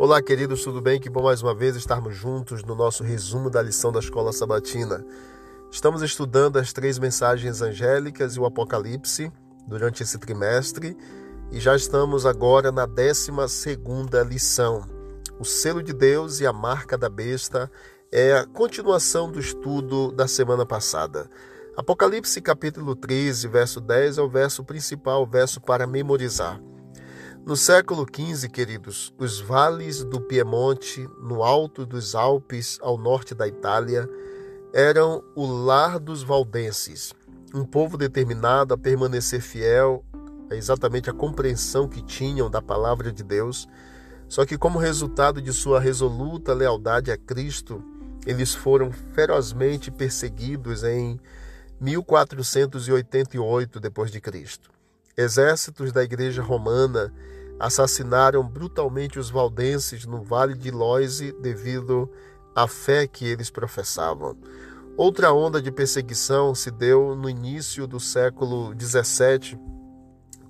Olá, queridos, tudo bem? Que bom mais uma vez estarmos juntos no nosso resumo da lição da Escola Sabatina. Estamos estudando as três mensagens angélicas e o Apocalipse durante esse trimestre e já estamos agora na 12 segunda lição. O selo de Deus e a marca da besta é a continuação do estudo da semana passada. Apocalipse capítulo 13, verso 10 é o verso principal, o verso para memorizar. No século XV, queridos, os vales do Piemonte, no alto dos Alpes, ao norte da Itália, eram o lar dos valdenses, um povo determinado a permanecer fiel a exatamente a compreensão que tinham da palavra de Deus. Só que, como resultado de sua resoluta lealdade a Cristo, eles foram ferozmente perseguidos em 1488 depois de Cristo. Exércitos da Igreja Romana assassinaram brutalmente os valdenses no Vale de Loise devido à fé que eles professavam. Outra onda de perseguição se deu no início do século XVII,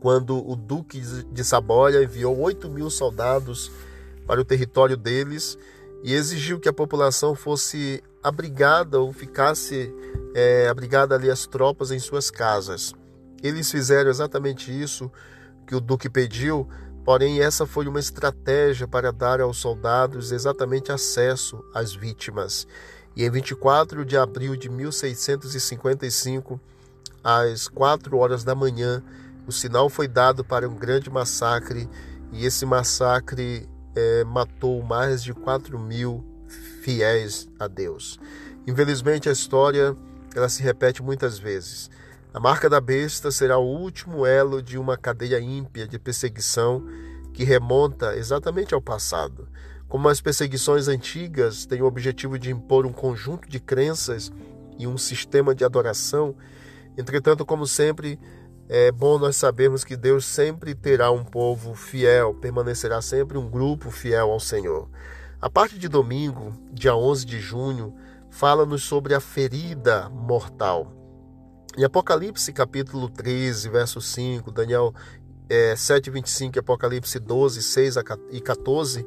quando o Duque de Saboia enviou 8 mil soldados para o território deles e exigiu que a população fosse abrigada ou ficasse é, abrigada ali as tropas em suas casas. Eles fizeram exatamente isso que o Duque pediu, Porém, essa foi uma estratégia para dar aos soldados exatamente acesso às vítimas. E em 24 de abril de 1655, às 4 horas da manhã, o sinal foi dado para um grande massacre, e esse massacre é, matou mais de 4 mil fiéis a Deus. Infelizmente, a história ela se repete muitas vezes. A marca da besta será o último elo de uma cadeia ímpia de perseguição que remonta exatamente ao passado. Como as perseguições antigas têm o objetivo de impor um conjunto de crenças e um sistema de adoração, entretanto, como sempre, é bom nós sabermos que Deus sempre terá um povo fiel, permanecerá sempre um grupo fiel ao Senhor. A parte de domingo, dia 11 de junho, fala-nos sobre a ferida mortal. Em Apocalipse capítulo 13, verso 5, Daniel é, 7, 25 Apocalipse 12, 6 e 14,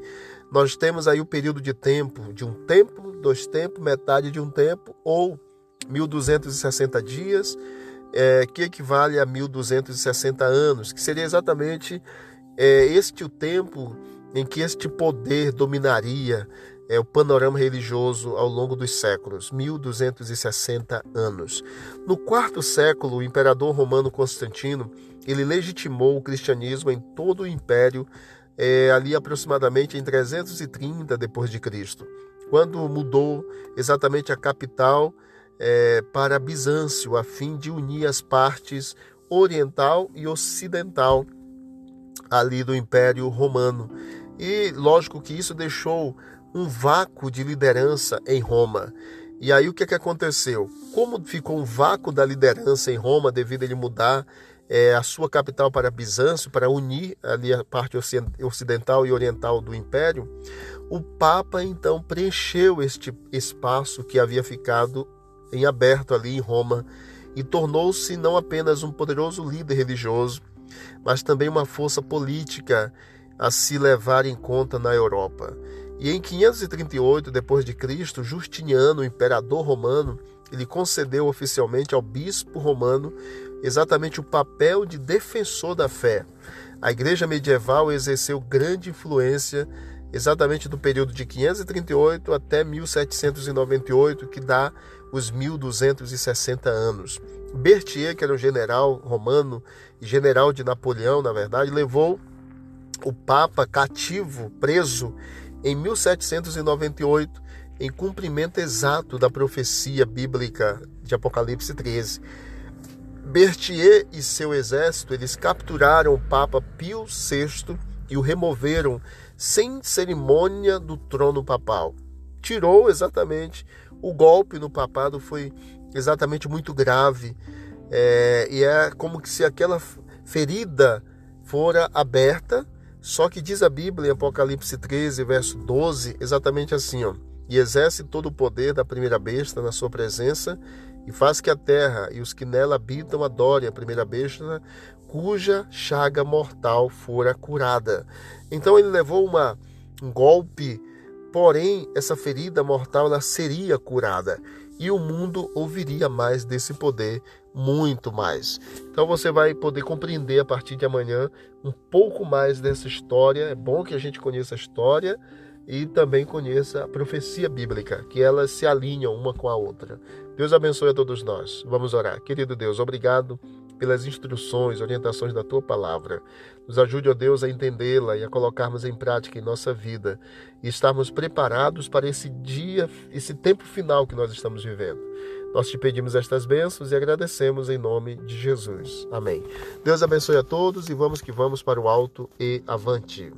nós temos aí o período de tempo, de um tempo, dois tempos, metade de um tempo, ou 1260 dias, é, que equivale a 1260 anos, que seria exatamente é, este o tempo em que este poder dominaria é o panorama religioso ao longo dos séculos, 1260 anos. No quarto século, o imperador romano Constantino ele legitimou o cristianismo em todo o império é, ali aproximadamente em 330 depois de Cristo, quando mudou exatamente a capital é, para Bizâncio, a fim de unir as partes oriental e ocidental ali do Império Romano. E lógico que isso deixou um vácuo de liderança em Roma. E aí o que, é que aconteceu? Como ficou um vácuo da liderança em Roma devido a ele mudar é, a sua capital para Bizâncio, para unir ali a parte ocidental e oriental do império, o Papa então preencheu este espaço que havia ficado em aberto ali em Roma e tornou-se não apenas um poderoso líder religioso, mas também uma força política a se levar em conta na Europa. E em 538 depois de Cristo, Justiniano, imperador romano, ele concedeu oficialmente ao bispo romano exatamente o papel de defensor da fé. A igreja medieval exerceu grande influência exatamente do período de 538 até 1798, que dá os 1260 anos. Berthier, que era um general romano e general de Napoleão, na verdade, levou o Papa cativo, preso, em 1798, em cumprimento exato da profecia bíblica de Apocalipse 13. Berthier e seu exército, eles capturaram o Papa Pio VI e o removeram sem cerimônia do trono papal. Tirou exatamente o golpe no papado foi exatamente muito grave é, e é como se aquela ferida fora aberta só que diz a Bíblia em Apocalipse 13, verso 12, exatamente assim, ó: "E exerce todo o poder da primeira besta na sua presença, e faz que a terra e os que nela habitam adorem a primeira besta, cuja chaga mortal fora curada." Então ele levou uma um golpe, porém essa ferida mortal ela seria curada e o mundo ouviria mais desse poder, muito mais. Então você vai poder compreender a partir de amanhã um pouco mais dessa história. É bom que a gente conheça a história e também conheça a profecia bíblica, que elas se alinham uma com a outra. Deus abençoe a todos nós. Vamos orar. Querido Deus, obrigado pelas instruções, orientações da tua palavra. Nos ajude, ó Deus, a entendê-la e a colocarmos em prática em nossa vida e estarmos preparados para esse dia, esse tempo final que nós estamos vivendo. Nós te pedimos estas bênçãos e agradecemos em nome de Jesus. Amém. Deus abençoe a todos e vamos que vamos para o alto e avante.